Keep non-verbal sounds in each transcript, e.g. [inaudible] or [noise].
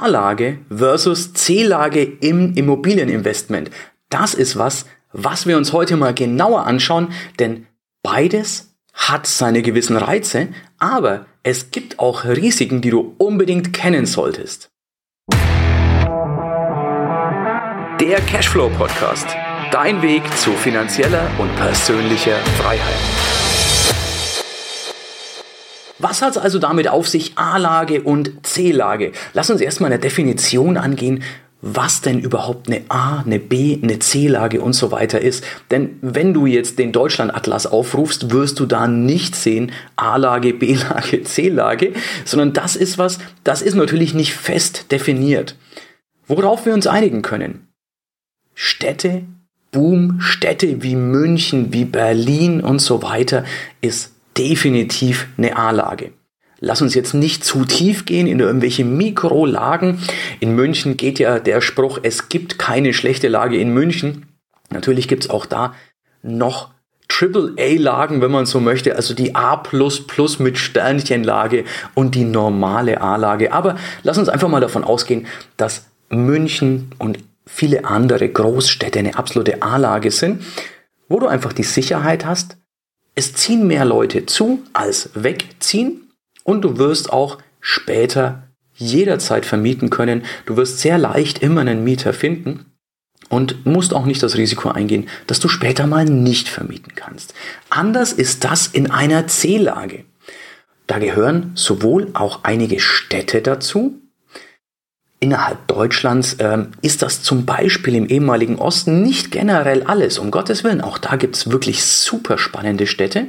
A-Lage versus C-Lage im Immobilieninvestment. Das ist was, was wir uns heute mal genauer anschauen, denn beides hat seine gewissen Reize, aber es gibt auch Risiken, die du unbedingt kennen solltest. Der Cashflow Podcast. Dein Weg zu finanzieller und persönlicher Freiheit. Was hat es also damit auf sich A-Lage und C-Lage? Lass uns erstmal eine Definition angehen, was denn überhaupt eine A, eine B, eine C-Lage und so weiter ist. Denn wenn du jetzt den Deutschland-Atlas aufrufst, wirst du da nicht sehen A-Lage, B-Lage, [laughs] C-Lage, sondern das ist was, das ist natürlich nicht fest definiert. Worauf wir uns einigen können. Städte, Boom, Städte wie München, wie Berlin und so weiter ist definitiv eine A-Lage. Lass uns jetzt nicht zu tief gehen in irgendwelche Mikrolagen. In München geht ja der Spruch, es gibt keine schlechte Lage in München. Natürlich gibt's auch da noch Triple-A-Lagen, wenn man so möchte, also die A mit Sternchenlage und die normale A-Lage. Aber lass uns einfach mal davon ausgehen, dass München und viele andere Großstädte eine absolute A-Lage sind, wo du einfach die Sicherheit hast, es ziehen mehr Leute zu als wegziehen und du wirst auch später jederzeit vermieten können. Du wirst sehr leicht immer einen Mieter finden und musst auch nicht das Risiko eingehen, dass du später mal nicht vermieten kannst. Anders ist das in einer C-Lage. Da gehören sowohl auch einige Städte dazu, innerhalb Deutschlands ähm, ist das zum Beispiel im ehemaligen Osten nicht generell alles, um Gottes Willen. Auch da gibt es wirklich super spannende Städte.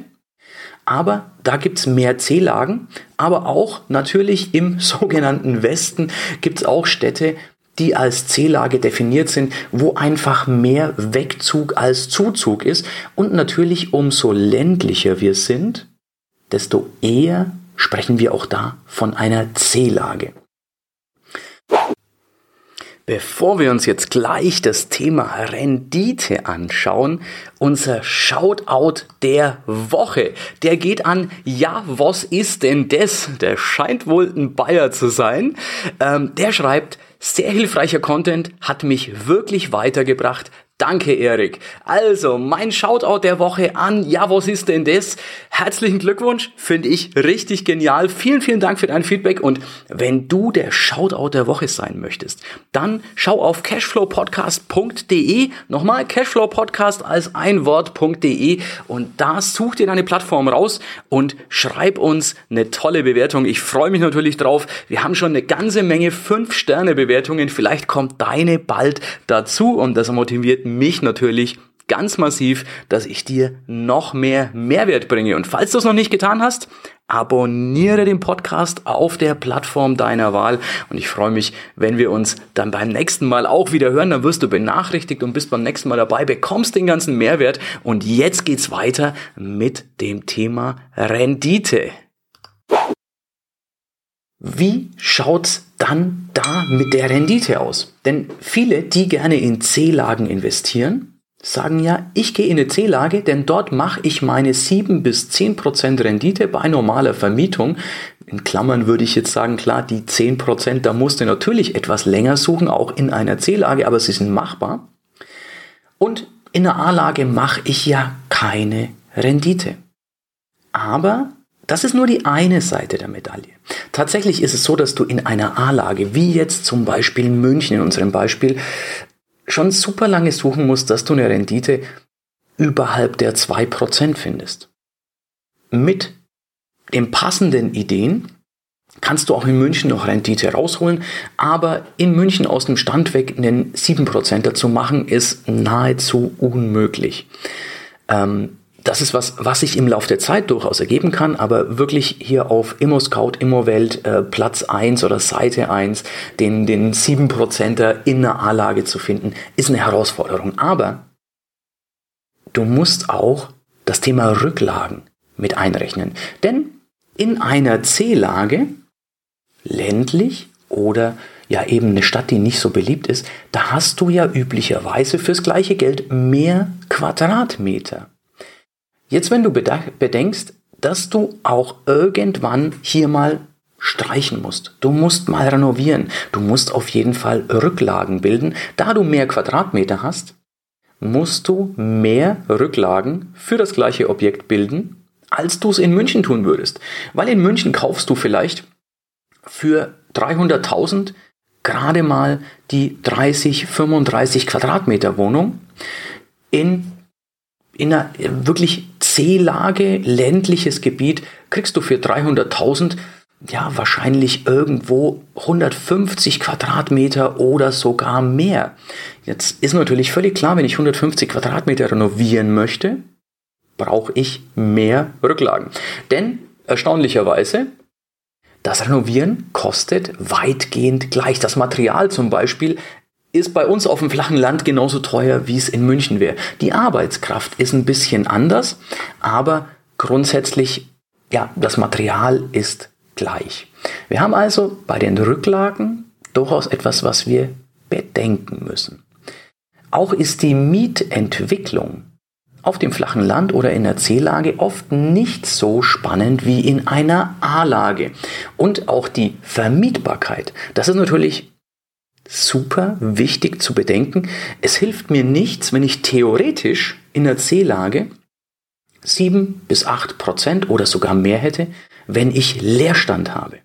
Aber da gibt es mehr C-Lagen, aber auch natürlich im [laughs] sogenannten Westen gibt es auch Städte, die als C-Lage definiert sind, wo einfach mehr Wegzug als Zuzug ist. Und natürlich umso ländlicher wir sind, desto eher sprechen wir auch da von einer C-Lage. Bevor wir uns jetzt gleich das Thema Rendite anschauen, unser Shoutout der Woche, der geht an, ja, was ist denn das? Der scheint wohl ein Bayer zu sein. Ähm, der schreibt, sehr hilfreicher Content hat mich wirklich weitergebracht. Danke, Erik. Also, mein Shoutout der Woche an, ja, was ist denn das? Herzlichen Glückwunsch, finde ich richtig genial. Vielen, vielen Dank für dein Feedback und wenn du der Shoutout der Woche sein möchtest, dann schau auf cashflowpodcast.de, nochmal cashflowpodcast als ein Wort.de und da such dir deine Plattform raus und schreib uns eine tolle Bewertung. Ich freue mich natürlich drauf. Wir haben schon eine ganze Menge 5-Sterne-Bewertungen. Vielleicht kommt deine bald dazu und das motiviert mich natürlich ganz massiv, dass ich dir noch mehr Mehrwert bringe. Und falls du es noch nicht getan hast, abonniere den Podcast auf der Plattform deiner Wahl. Und ich freue mich, wenn wir uns dann beim nächsten Mal auch wieder hören. Dann wirst du benachrichtigt und bist beim nächsten Mal dabei, bekommst den ganzen Mehrwert. Und jetzt geht's weiter mit dem Thema Rendite. Wie schaut's dann da mit der Rendite aus? Denn viele, die gerne in C-Lagen investieren, sagen ja, ich gehe in eine C-Lage, denn dort mache ich meine 7 bis 10 Prozent Rendite bei normaler Vermietung. In Klammern würde ich jetzt sagen, klar, die 10 Prozent, da musst du natürlich etwas länger suchen, auch in einer C-Lage, aber sie sind machbar. Und in einer A-Lage mache ich ja keine Rendite. Aber das ist nur die eine Seite der Medaille. Tatsächlich ist es so, dass du in einer A-Lage, wie jetzt zum Beispiel München in unserem Beispiel, schon super lange suchen musst, dass du eine Rendite überhalb der 2% findest. Mit den passenden Ideen kannst du auch in München noch Rendite rausholen, aber in München aus dem Stand weg einen 7% dazu machen, ist nahezu unmöglich. Ähm, das ist was, was sich im Laufe der Zeit durchaus ergeben kann, aber wirklich hier auf ImmoScout, ImmoWelt äh, Platz 1 oder Seite 1 den, den 7%er in einer A-Lage zu finden, ist eine Herausforderung. Aber du musst auch das Thema Rücklagen mit einrechnen. Denn in einer C-Lage, ländlich oder ja eben eine Stadt, die nicht so beliebt ist, da hast du ja üblicherweise fürs gleiche Geld mehr Quadratmeter. Jetzt, wenn du bedenkst, dass du auch irgendwann hier mal streichen musst. Du musst mal renovieren. Du musst auf jeden Fall Rücklagen bilden. Da du mehr Quadratmeter hast, musst du mehr Rücklagen für das gleiche Objekt bilden, als du es in München tun würdest. Weil in München kaufst du vielleicht für 300.000 gerade mal die 30, 35 Quadratmeter Wohnung in, in einer wirklich C-Lage, ländliches Gebiet, kriegst du für 300.000 ja, wahrscheinlich irgendwo 150 Quadratmeter oder sogar mehr. Jetzt ist natürlich völlig klar, wenn ich 150 Quadratmeter renovieren möchte, brauche ich mehr Rücklagen. Denn erstaunlicherweise, das Renovieren kostet weitgehend gleich. Das Material zum Beispiel ist bei uns auf dem flachen Land genauso teuer, wie es in München wäre. Die Arbeitskraft ist ein bisschen anders, aber grundsätzlich, ja, das Material ist gleich. Wir haben also bei den Rücklagen durchaus etwas, was wir bedenken müssen. Auch ist die Mietentwicklung auf dem flachen Land oder in der C-Lage oft nicht so spannend wie in einer A-Lage. Und auch die Vermietbarkeit, das ist natürlich super wichtig zu bedenken. Es hilft mir nichts, wenn ich theoretisch in der C-Lage 7 bis 8 Prozent oder sogar mehr hätte, wenn ich Leerstand habe.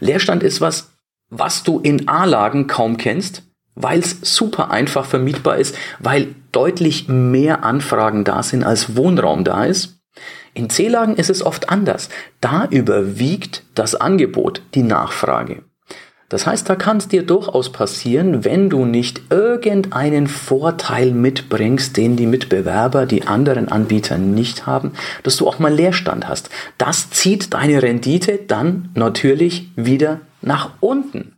Leerstand ist was, was du in A-Lagen kaum kennst, weil es super einfach vermietbar ist, weil deutlich mehr Anfragen da sind, als Wohnraum da ist. In C-Lagen ist es oft anders. Da überwiegt das Angebot die Nachfrage. Das heißt, da kann es dir durchaus passieren, wenn du nicht irgendeinen Vorteil mitbringst, den die Mitbewerber, die anderen Anbieter nicht haben, dass du auch mal Leerstand hast. Das zieht deine Rendite dann natürlich wieder nach unten.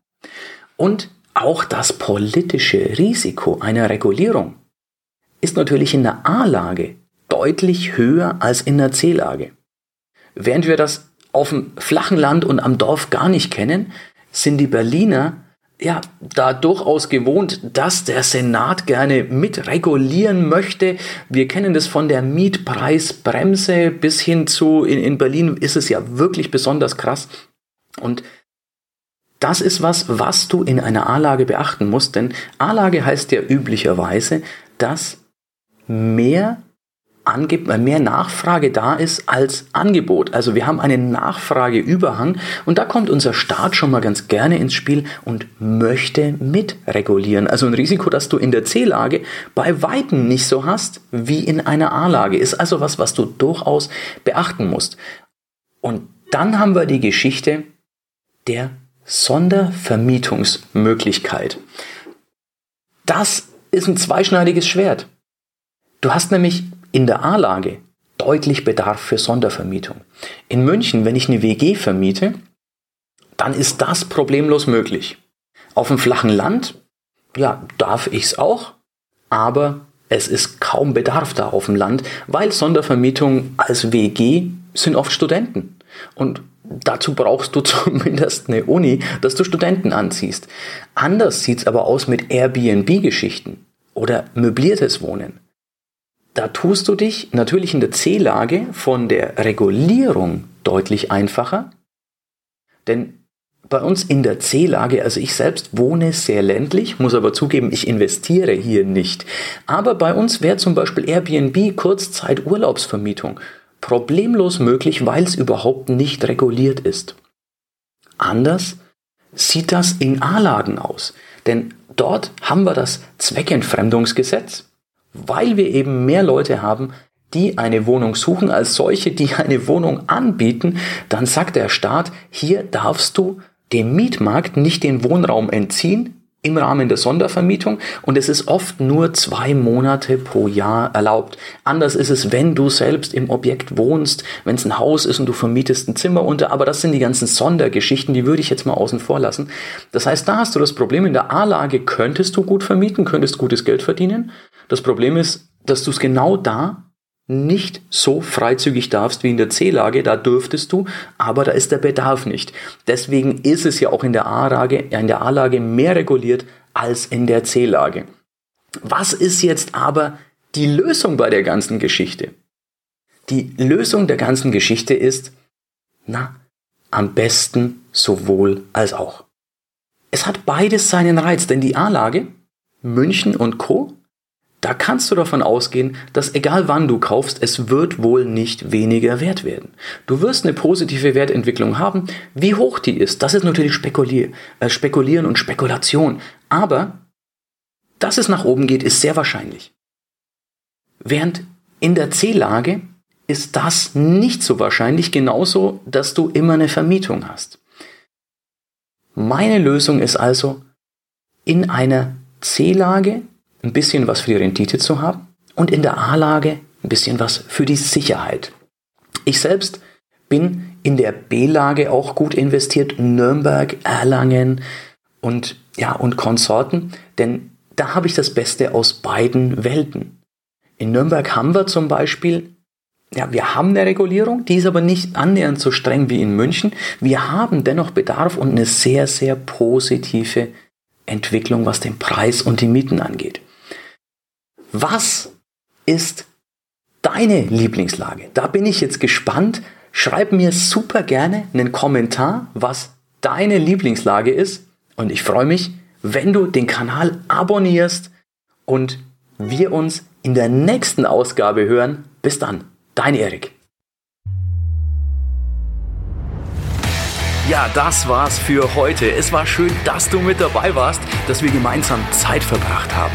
Und auch das politische Risiko einer Regulierung ist natürlich in der A-Lage deutlich höher als in der C-Lage. Während wir das auf dem flachen Land und am Dorf gar nicht kennen, sind die Berliner ja da durchaus gewohnt, dass der Senat gerne mitregulieren möchte. Wir kennen das von der Mietpreisbremse bis hin zu in, in Berlin ist es ja wirklich besonders krass und das ist was, was du in einer A-Lage beachten musst, denn A-Lage heißt ja üblicherweise, dass mehr Angeb mehr Nachfrage da ist als Angebot. Also wir haben einen Nachfrageüberhang und da kommt unser Staat schon mal ganz gerne ins Spiel und möchte mitregulieren. Also ein Risiko, das du in der C-Lage bei Weitem nicht so hast wie in einer A-Lage. Ist also was, was du durchaus beachten musst. Und dann haben wir die Geschichte der Sondervermietungsmöglichkeit. Das ist ein zweischneidiges Schwert. Du hast nämlich in der A-Lage deutlich Bedarf für Sondervermietung. In München, wenn ich eine WG vermiete, dann ist das problemlos möglich. Auf dem flachen Land, ja, darf ich es auch, aber es ist kaum Bedarf da auf dem Land, weil Sondervermietung als WG sind oft Studenten. Und dazu brauchst du [laughs] zumindest eine Uni, dass du Studenten anziehst. Anders sieht es aber aus mit Airbnb-Geschichten oder möbliertes Wohnen da tust du dich natürlich in der C-Lage von der Regulierung deutlich einfacher. Denn bei uns in der C-Lage, also ich selbst wohne sehr ländlich, muss aber zugeben, ich investiere hier nicht. Aber bei uns wäre zum Beispiel Airbnb Kurzzeit Urlaubsvermietung problemlos möglich, weil es überhaupt nicht reguliert ist. Anders sieht das in A-Lagen aus. Denn dort haben wir das Zweckentfremdungsgesetz weil wir eben mehr Leute haben, die eine Wohnung suchen, als solche, die eine Wohnung anbieten, dann sagt der Staat, hier darfst du dem Mietmarkt nicht den Wohnraum entziehen im Rahmen der Sondervermietung und es ist oft nur zwei Monate pro Jahr erlaubt. Anders ist es, wenn du selbst im Objekt wohnst, wenn es ein Haus ist und du vermietest ein Zimmer unter, aber das sind die ganzen Sondergeschichten, die würde ich jetzt mal außen vor lassen. Das heißt, da hast du das Problem, in der A-Lage könntest du gut vermieten, könntest gutes Geld verdienen, das Problem ist, dass du es genau da nicht so freizügig darfst wie in der C-Lage, da dürftest du, aber da ist der Bedarf nicht. Deswegen ist es ja auch in der A-Lage, in der A-Lage mehr reguliert als in der C-Lage. Was ist jetzt aber die Lösung bei der ganzen Geschichte? Die Lösung der ganzen Geschichte ist, na, am besten sowohl als auch. Es hat beides seinen Reiz, denn die A-Lage, München und Co., da kannst du davon ausgehen, dass egal wann du kaufst, es wird wohl nicht weniger wert werden. Du wirst eine positive Wertentwicklung haben. Wie hoch die ist, das ist natürlich Spekulier, äh, Spekulieren und Spekulation. Aber dass es nach oben geht, ist sehr wahrscheinlich. Während in der C-Lage ist das nicht so wahrscheinlich, genauso, dass du immer eine Vermietung hast. Meine Lösung ist also, in einer C-Lage ein bisschen was für die Rendite zu haben und in der A-Lage ein bisschen was für die Sicherheit. Ich selbst bin in der B-Lage auch gut investiert, Nürnberg, Erlangen und ja und Konsorten, denn da habe ich das Beste aus beiden Welten. In Nürnberg haben wir zum Beispiel, ja, wir haben eine Regulierung, die ist aber nicht annähernd so streng wie in München. Wir haben dennoch Bedarf und eine sehr, sehr positive Entwicklung, was den Preis und die Mieten angeht. Was ist deine Lieblingslage? Da bin ich jetzt gespannt. Schreib mir super gerne einen Kommentar, was deine Lieblingslage ist. Und ich freue mich, wenn du den Kanal abonnierst und wir uns in der nächsten Ausgabe hören. Bis dann, dein Erik. Ja, das war's für heute. Es war schön, dass du mit dabei warst, dass wir gemeinsam Zeit verbracht haben.